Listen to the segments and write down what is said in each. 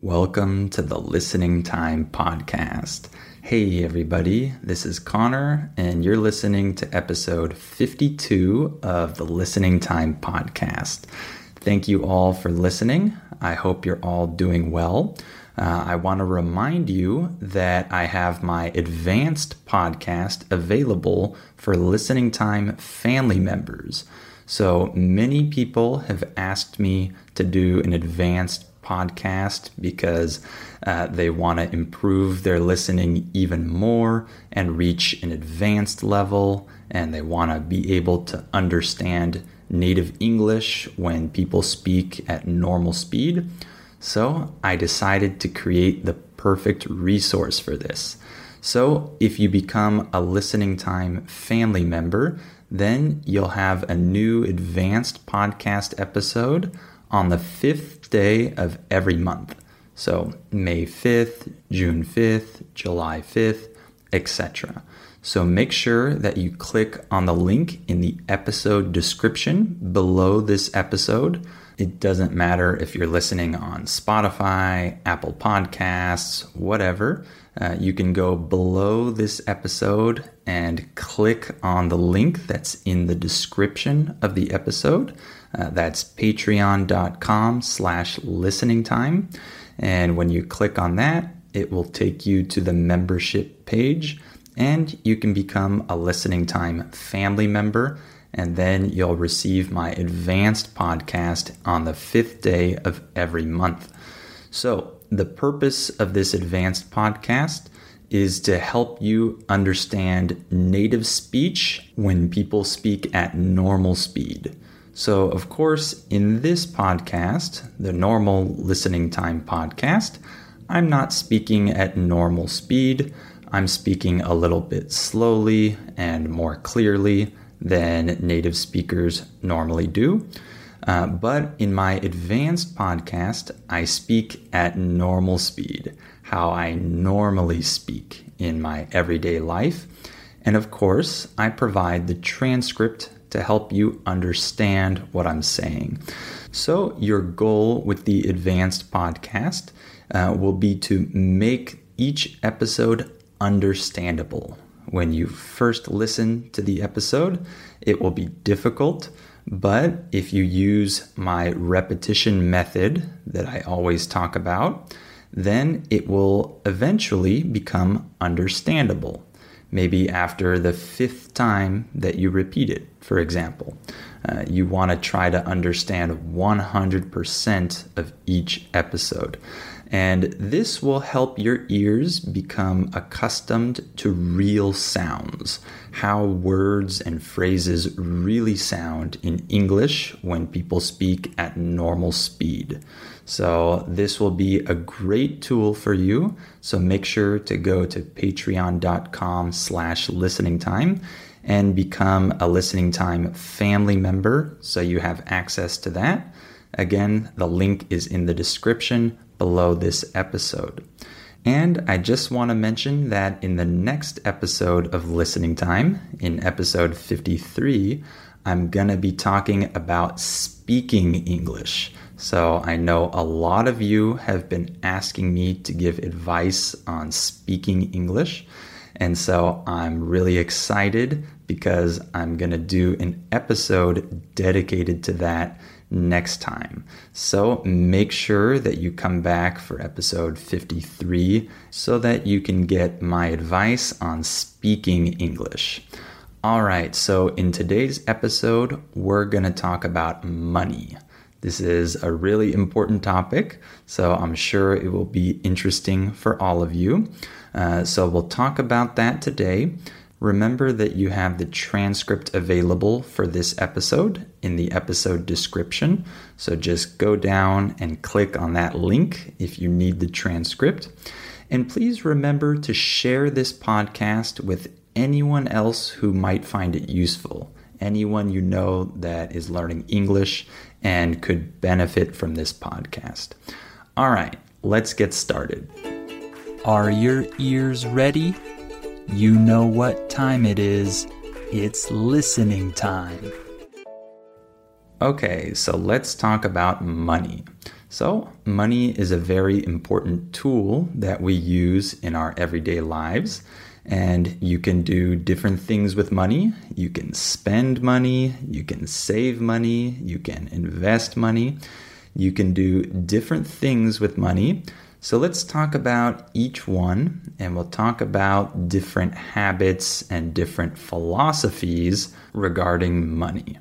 Welcome to the Listening Time Podcast. Hey, everybody, this is Connor, and you're listening to episode 52 of the Listening Time Podcast. Thank you all for listening. I hope you're all doing well. Uh, I want to remind you that I have my advanced podcast available for listening time family members. So many people have asked me to do an advanced podcast because uh, they want to improve their listening even more and reach an advanced level, and they want to be able to understand native English when people speak at normal speed. So I decided to create the perfect resource for this. So if you become a listening time family member, then you'll have a new advanced podcast episode on the fifth day of every month. So May 5th, June 5th, July 5th, etc. So make sure that you click on the link in the episode description below this episode. It doesn't matter if you're listening on Spotify, Apple Podcasts, whatever. Uh, you can go below this episode and click on the link that's in the description of the episode. Uh, that's patreon.com slash listening time. And when you click on that, it will take you to the membership page and you can become a listening time family member. And then you'll receive my advanced podcast on the fifth day of every month. So, the purpose of this advanced podcast is to help you understand native speech when people speak at normal speed. So, of course, in this podcast, the normal listening time podcast, I'm not speaking at normal speed. I'm speaking a little bit slowly and more clearly than native speakers normally do. Uh, but in my advanced podcast, I speak at normal speed, how I normally speak in my everyday life. And of course, I provide the transcript to help you understand what I'm saying. So, your goal with the advanced podcast uh, will be to make each episode understandable. When you first listen to the episode, it will be difficult but if you use my repetition method that I always talk about, then it will eventually become understandable. Maybe after the fifth time that you repeat it, for example. Uh, you want to try to understand 100% of each episode. And this will help your ears become accustomed to real sounds, how words and phrases really sound in English when people speak at normal speed. So, this will be a great tool for you. So, make sure to go to patreon.com slash listening time and become a listening time family member so you have access to that. Again, the link is in the description below this episode. And I just want to mention that in the next episode of Listening Time, in episode 53, I'm going to be talking about speaking English. So I know a lot of you have been asking me to give advice on speaking English. And so I'm really excited because I'm going to do an episode dedicated to that next time. So make sure that you come back for episode 53 so that you can get my advice on speaking English. All right, so in today's episode, we're going to talk about money. This is a really important topic, so I'm sure it will be interesting for all of you. Uh, so we'll talk about that today. Remember that you have the transcript available for this episode in the episode description. So just go down and click on that link if you need the transcript. And please remember to share this podcast with anyone else who might find it useful. Anyone you know that is learning English and could benefit from this podcast. All right, let's get started. Are your ears ready? You know what time it is. It's listening time. Okay, so let's talk about money. So, money is a very important tool that we use in our everyday lives. And you can do different things with money. You can spend money, you can save money, you can invest money, you can do different things with money. So let's talk about each one and we'll talk about different habits and different philosophies regarding money.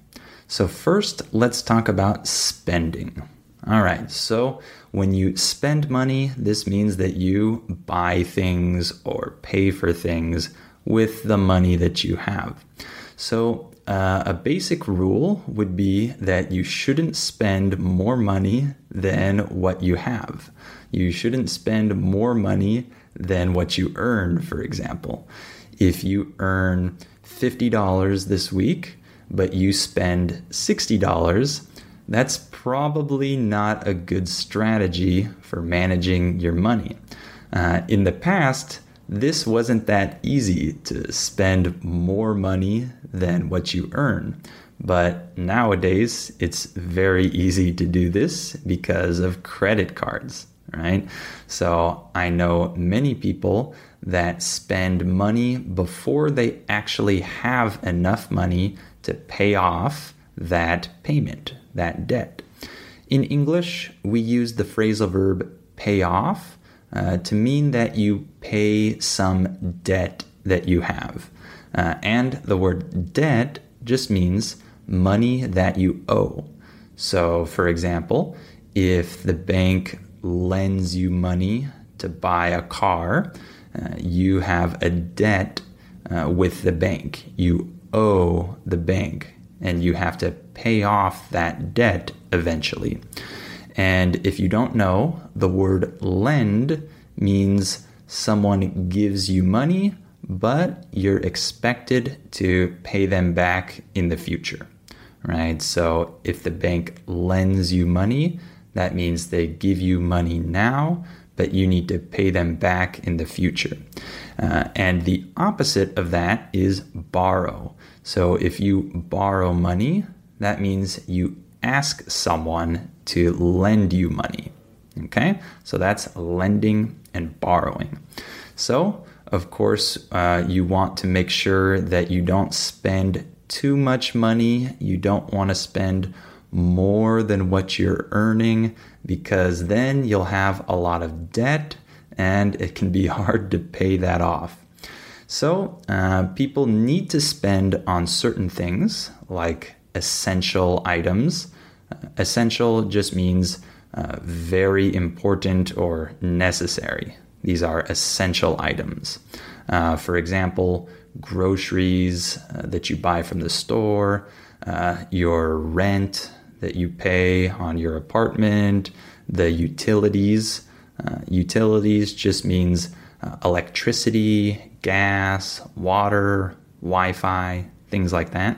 So, first, let's talk about spending. All right, so when you spend money, this means that you buy things or pay for things with the money that you have. So, uh, a basic rule would be that you shouldn't spend more money than what you have. You shouldn't spend more money than what you earn, for example. If you earn $50 this week, but you spend $60, that's probably not a good strategy for managing your money. Uh, in the past, this wasn't that easy to spend more money than what you earn. But nowadays, it's very easy to do this because of credit cards right? So I know many people that spend money before they actually have enough money to pay off that payment, that debt. In English, we use the phrasal verb pay off uh, to mean that you pay some debt that you have. Uh, and the word debt just means money that you owe. So, for example, if the bank lends you money to buy a car, uh, you have a debt uh, with the bank. You owe the bank and you have to pay off that debt eventually. And if you don't know, the word lend means someone gives you money, but you're expected to pay them back in the future, right? So if the bank lends you money, that means they give you money now, but you need to pay them back in the future. Uh, and the opposite of that is borrow. So if you borrow money, that means you ask someone to lend you money. Okay, so that's lending and borrowing. So, of course, uh, you want to make sure that you don't spend too much money. You don't want to spend more than what you're earning because then you'll have a lot of debt and it can be hard to pay that off. So, uh, people need to spend on certain things like essential items. Uh, essential just means uh, very important or necessary. These are essential items. Uh, for example, groceries uh, that you buy from the store, uh, your rent that you pay on your apartment, the utilities. utilities just means electricity, gas, water, Wi-Fi, things like that.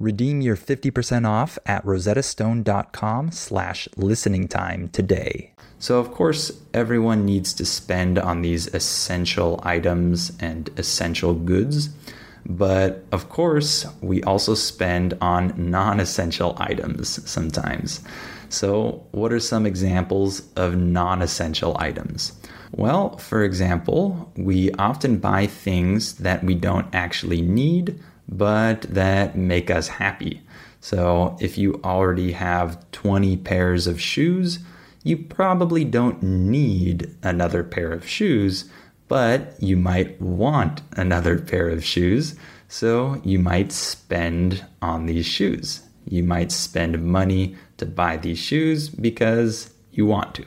Redeem your 50% off at rosettastone.com slash listening time today. So, of course, everyone needs to spend on these essential items and essential goods. But of course, we also spend on non essential items sometimes. So, what are some examples of non essential items? Well, for example, we often buy things that we don't actually need, but that make us happy. So, if you already have 20 pairs of shoes, you probably don't need another pair of shoes, but you might want another pair of shoes, so you might spend on these shoes. You might spend money to buy these shoes because you want to.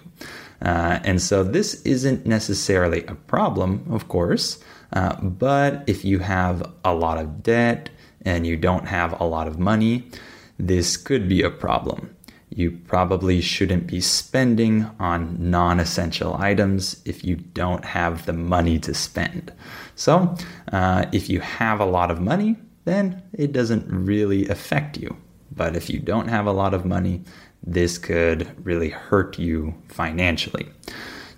Uh, and so this isn't necessarily a problem, of course, uh, but if you have a lot of debt and you don't have a lot of money, this could be a problem you probably shouldn't be spending on non essential items if you don't have the money to spend. So, uh, if you have a lot of money, then it doesn't really affect you. But if you don't have a lot of money, this could really hurt you financially.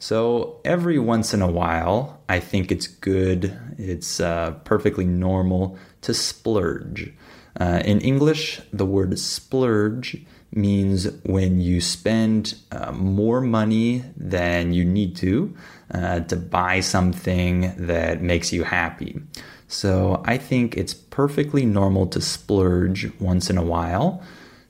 So every once in a while, I think it's good, it's uh, perfectly normal to splurge. Uh, in English, the word splurge means when you spend uh, more money than you need to uh, to buy something that makes you happy. So I think it's perfectly normal to splurge once in a while.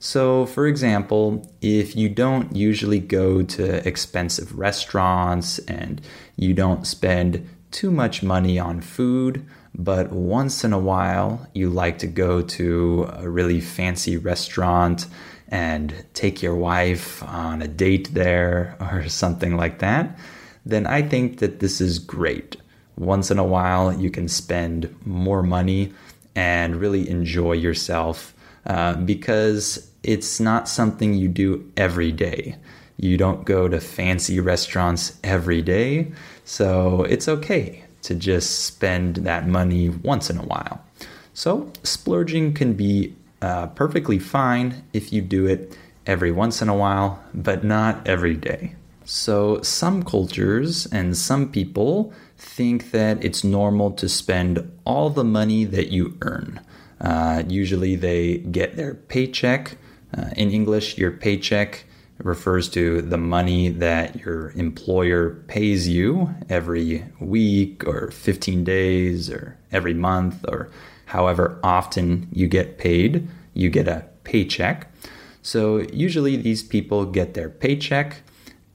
So, for example, if you don't usually go to expensive restaurants and you don't spend too much money on food, but once in a while you like to go to a really fancy restaurant and take your wife on a date there or something like that, then I think that this is great. Once in a while, you can spend more money and really enjoy yourself uh, because it's not something you do every day. You don't go to fancy restaurants every day, so it's okay to just spend that money once in a while. So, splurging can be uh, perfectly fine if you do it every once in a while, but not every day. So, some cultures and some people think that it's normal to spend all the money that you earn. Uh, usually, they get their paycheck uh, in English, your paycheck refers to the money that your employer pays you every week or 15 days or every month or however often you get paid. You get a paycheck. So, usually, these people get their paycheck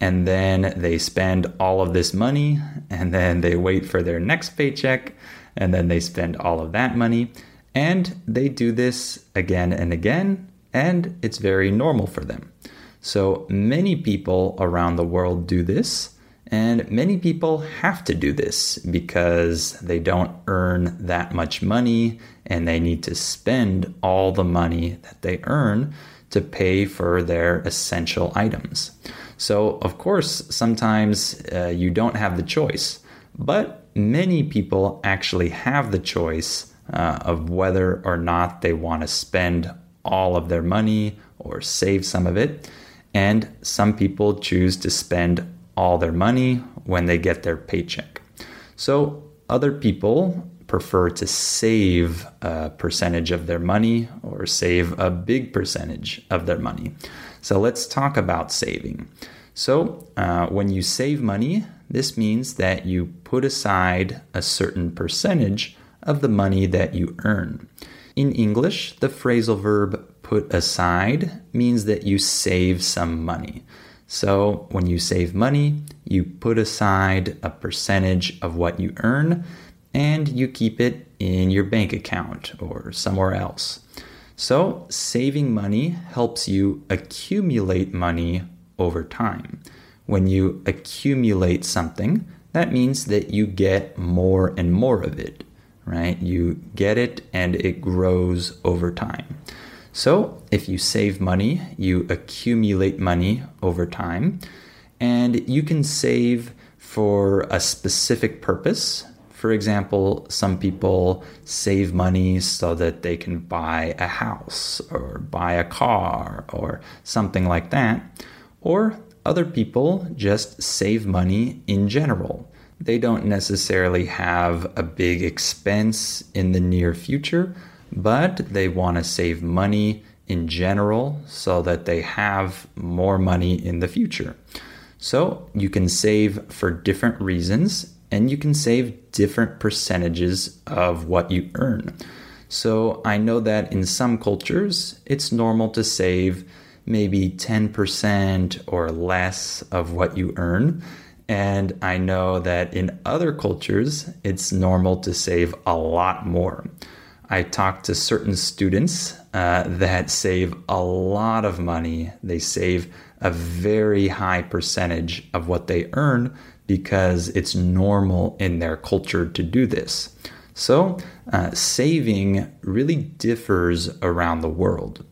and then they spend all of this money and then they wait for their next paycheck and then they spend all of that money. And they do this again and again and it's very normal for them. So many people around the world do this, and many people have to do this because they don't earn that much money and they need to spend all the money that they earn to pay for their essential items. So, of course, sometimes uh, you don't have the choice, but many people actually have the choice uh, of whether or not they want to spend all of their money or save some of it. And some people choose to spend all their money when they get their paycheck. So other people prefer to save a percentage of their money or save a big percentage of their money. So let's talk about saving. So uh, when you save money, this means that you put aside a certain percentage of the money that you earn. In English, the phrasal verb put aside means that you save some money. So when you save money, you put aside a percentage of what you earn and you keep it in your bank account or somewhere else. So saving money helps you accumulate money over time. When you accumulate something, that means that you get more and more of it right? You get it and it grows over time. So, if you save money, you accumulate money over time, and you can save for a specific purpose. For example, some people save money so that they can buy a house or buy a car or something like that. Or other people just save money in general they don't necessarily have a big expense in the near future, but they want to save money in general so that they have more money in the future. So you can save for different reasons and you can save different percentages of what you earn. So I know that in some cultures, it's normal to save maybe 10% or less of what you earn. And I know that in other cultures, it's normal to save a lot more. I talked to certain students uh, that save a lot of money. They save a very high percentage of what they earn because it's normal in their culture to do this. So, uh, saving really differs around the world.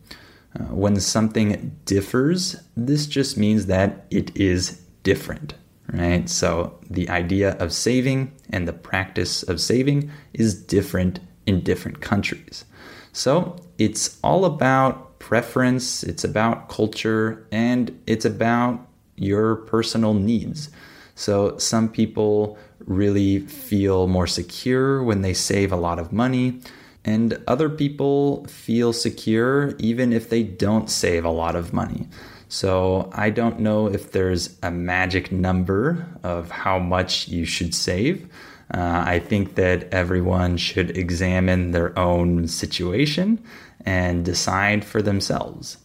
Uh, when something differs, this just means that it is different right? So the idea of saving and the practice of saving is different in different countries. So it's all about preference, it's about culture, and it's about your personal needs. So some people really feel more secure when they save a lot of money. And other people feel secure even if they don't save a lot of money. So I don't know if there's a magic number of how much you should save. Uh, I think that everyone should examine their own situation and decide for themselves.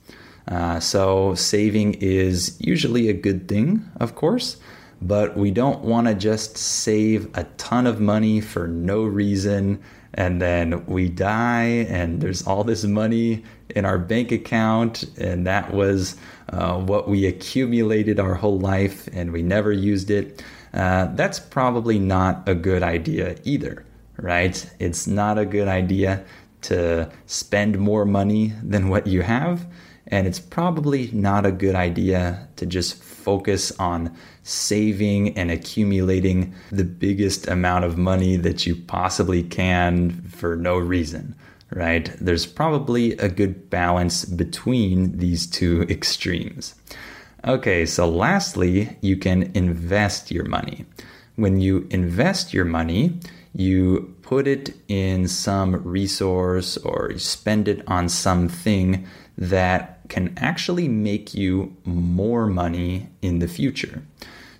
Uh, so, saving is usually a good thing, of course, but we don't want to just save a ton of money for no reason and then we die and there's all this money in our bank account and that was uh, what we accumulated our whole life and we never used it uh, that's probably not a good idea either right? It's not a good idea to spend more money than what you have and it's probably not a good idea to just focus on saving and accumulating the biggest amount of money that you possibly can for no reason, right? There's probably a good balance between these two extremes. Okay, so lastly, you can invest your money. When you invest your money, you put it in some resource or you spend it on something that can actually make you more money in the future.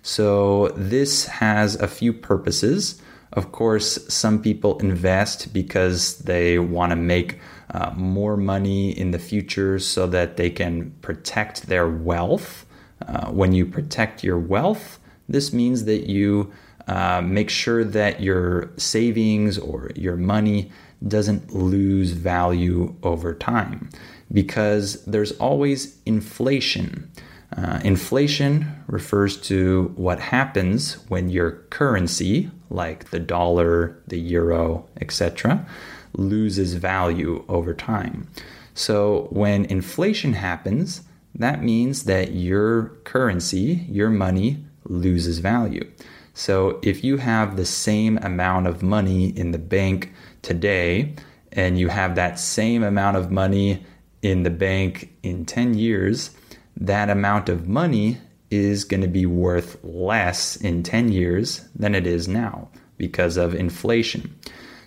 So, this has a few purposes. Of course, some people invest because they want to make uh, more money in the future so that they can protect their wealth. Uh, when you protect your wealth, this means that you uh, make sure that your savings or your money doesn't lose value over time because there's always inflation. Uh, inflation refers to what happens when your currency, like the dollar, the euro, etc., loses value over time. So when inflation happens, that means that your currency, your money, loses value. So if you have the same amount of money in the bank today, and you have that same amount of money in the bank in 10 years, that amount of money is going to be worth less in 10 years than it is now because of inflation.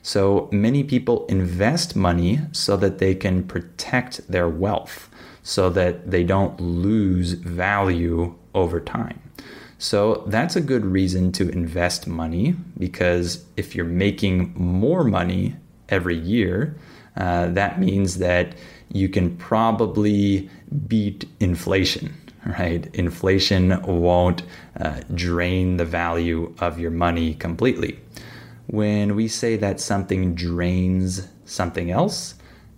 So many people invest money so that they can protect their wealth, so that they don't lose value over time. So that's a good reason to invest money because if you're making more money every year, uh, that means that you can probably beat inflation, right? Inflation won't uh, drain the value of your money completely. When we say that something drains something else,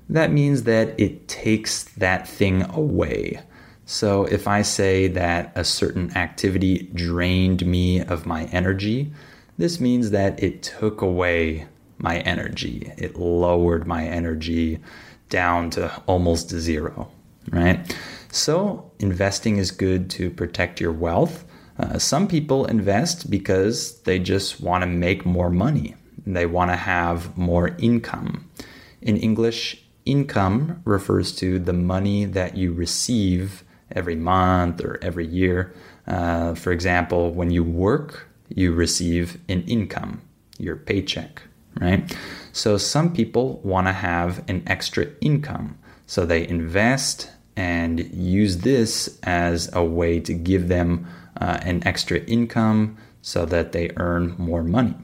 that means that it takes that thing away. So if I say that a certain activity drained me of my energy, this means that it took away my energy. It lowered my energy down to almost zero, right? So, investing is good to protect your wealth. Uh, some people invest because they just want to make more money. They want to have more income. In English, income refers to the money that you receive every month or every year. Uh, for example, when you work, you receive an income, your paycheck, right? So some people want to have an extra income. So they invest and use this as a way to give them uh, an extra income so that they earn more money,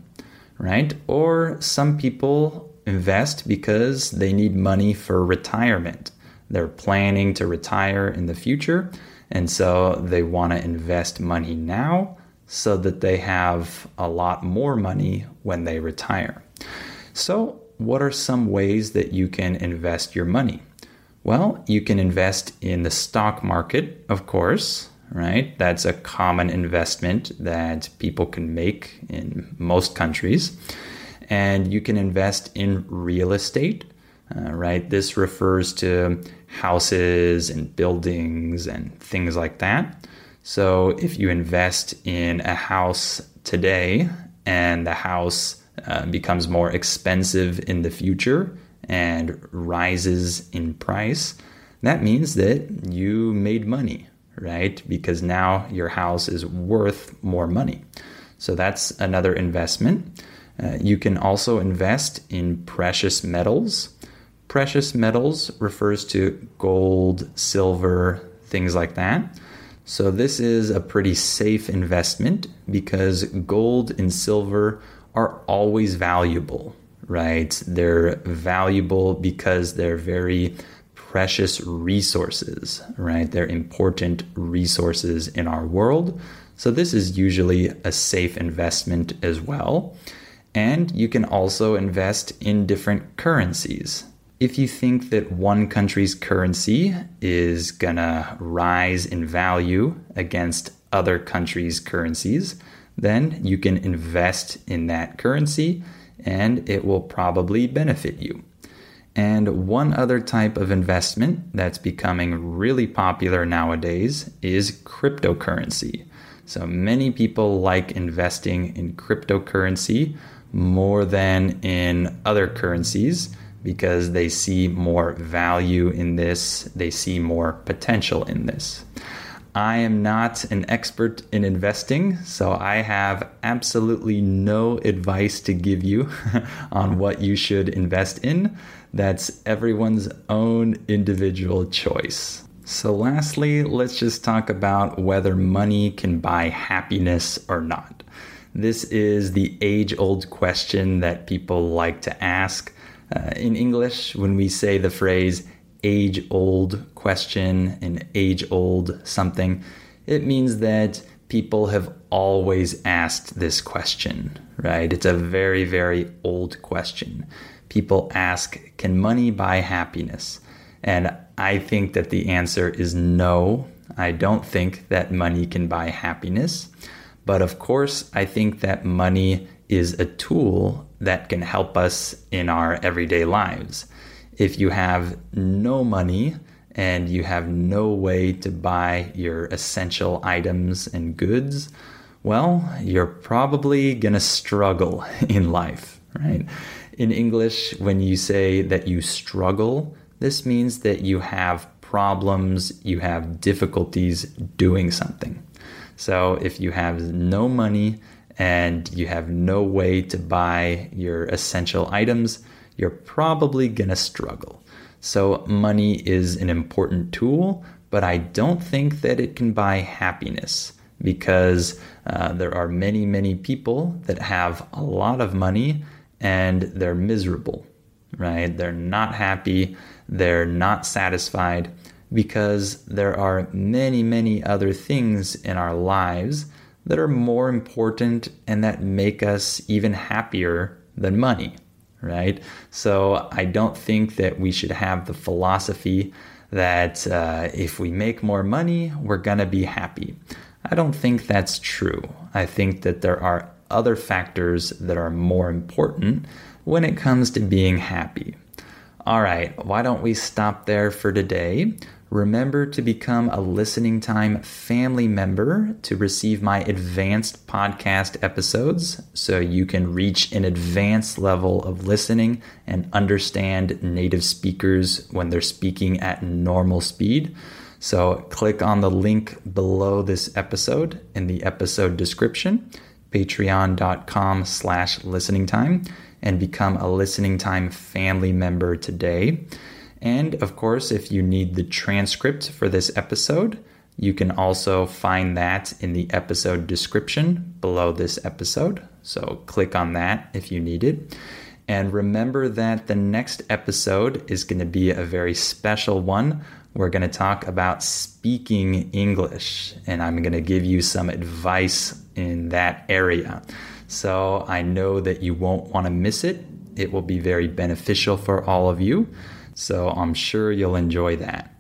right? Or some people invest because they need money for retirement. They're planning to retire in the future, and so they want to invest money now so that they have a lot more money when they retire. So, what are some ways that you can invest your money? Well, you can invest in the stock market, of course, right? That's a common investment that people can make in most countries. And you can invest in real estate, uh, right? This refers to houses and buildings and things like that. So if you invest in a house today and the house uh, becomes more expensive in the future and rises in price, that means that you made money, right? Because now your house is worth more money. So that's another investment. Uh, you can also invest in precious metals. Precious metals refers to gold, silver, things like that. So, this is a pretty safe investment because gold and silver are always valuable, right? They're valuable because they're very precious resources, right? They're important resources in our world. So, this is usually a safe investment as well. And you can also invest in different currencies. If you think that one country's currency is gonna rise in value against other countries' currencies, then you can invest in that currency and it will probably benefit you. And one other type of investment that's becoming really popular nowadays is cryptocurrency. So many people like investing in cryptocurrency more than in other currencies because they see more value in this, they see more potential in this. I am not an expert in investing, so I have absolutely no advice to give you on what you should invest in. That's everyone's own individual choice. So, lastly, let's just talk about whether money can buy happiness or not. This is the age old question that people like to ask. Uh, in English, when we say the phrase age old question, an age old something, it means that people have always asked this question, right? It's a very, very old question. People ask, can money buy happiness? And I think that the answer is no. I don't think that money can buy happiness. But of course, I think that money is a tool that can help us in our everyday lives. If you have no money and you have no way to buy your essential items and goods, well, you're probably going to struggle in life, right? In English, when you say that you struggle, this means that you have problems, you have difficulties doing something. So if you have no money and you have no way to buy your essential items, you're probably going to struggle. So money is an important tool, but I don't think that it can buy happiness because uh, there are many, many people that have a lot of money and they're miserable, right? They're not happy, they're not satisfied because there are many, many other things in our lives that are more important and that make us even happier than money, right? So I don't think that we should have the philosophy that uh, if we make more money, we're going to be happy. I don't think that's true. I think that there are other factors that are more important when it comes to being happy. All right, why don't we stop there for today? Remember to become a Listening Time family member to receive my advanced podcast episodes so you can reach an advanced level of listening and understand native speakers when they're speaking at normal speed. So click on the link below this episode in the episode description, patreon.com slash listening time, and become a listening time family member today. And of course, if you need the transcript for this episode, you can also find that in the episode description below this episode. So click on that if you need it. And remember that the next episode is going to be a very special one. We're going to talk about speaking English, and I'm going to give you some advice in that area. So I know that you won't want to miss it. It will be very beneficial for all of you. So I'm sure you'll enjoy that.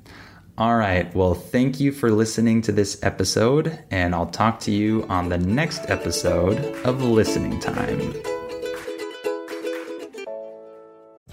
All right. Well, thank you for listening to this episode, and I'll talk to you on the next episode of Listening Time.